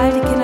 alte Kinder.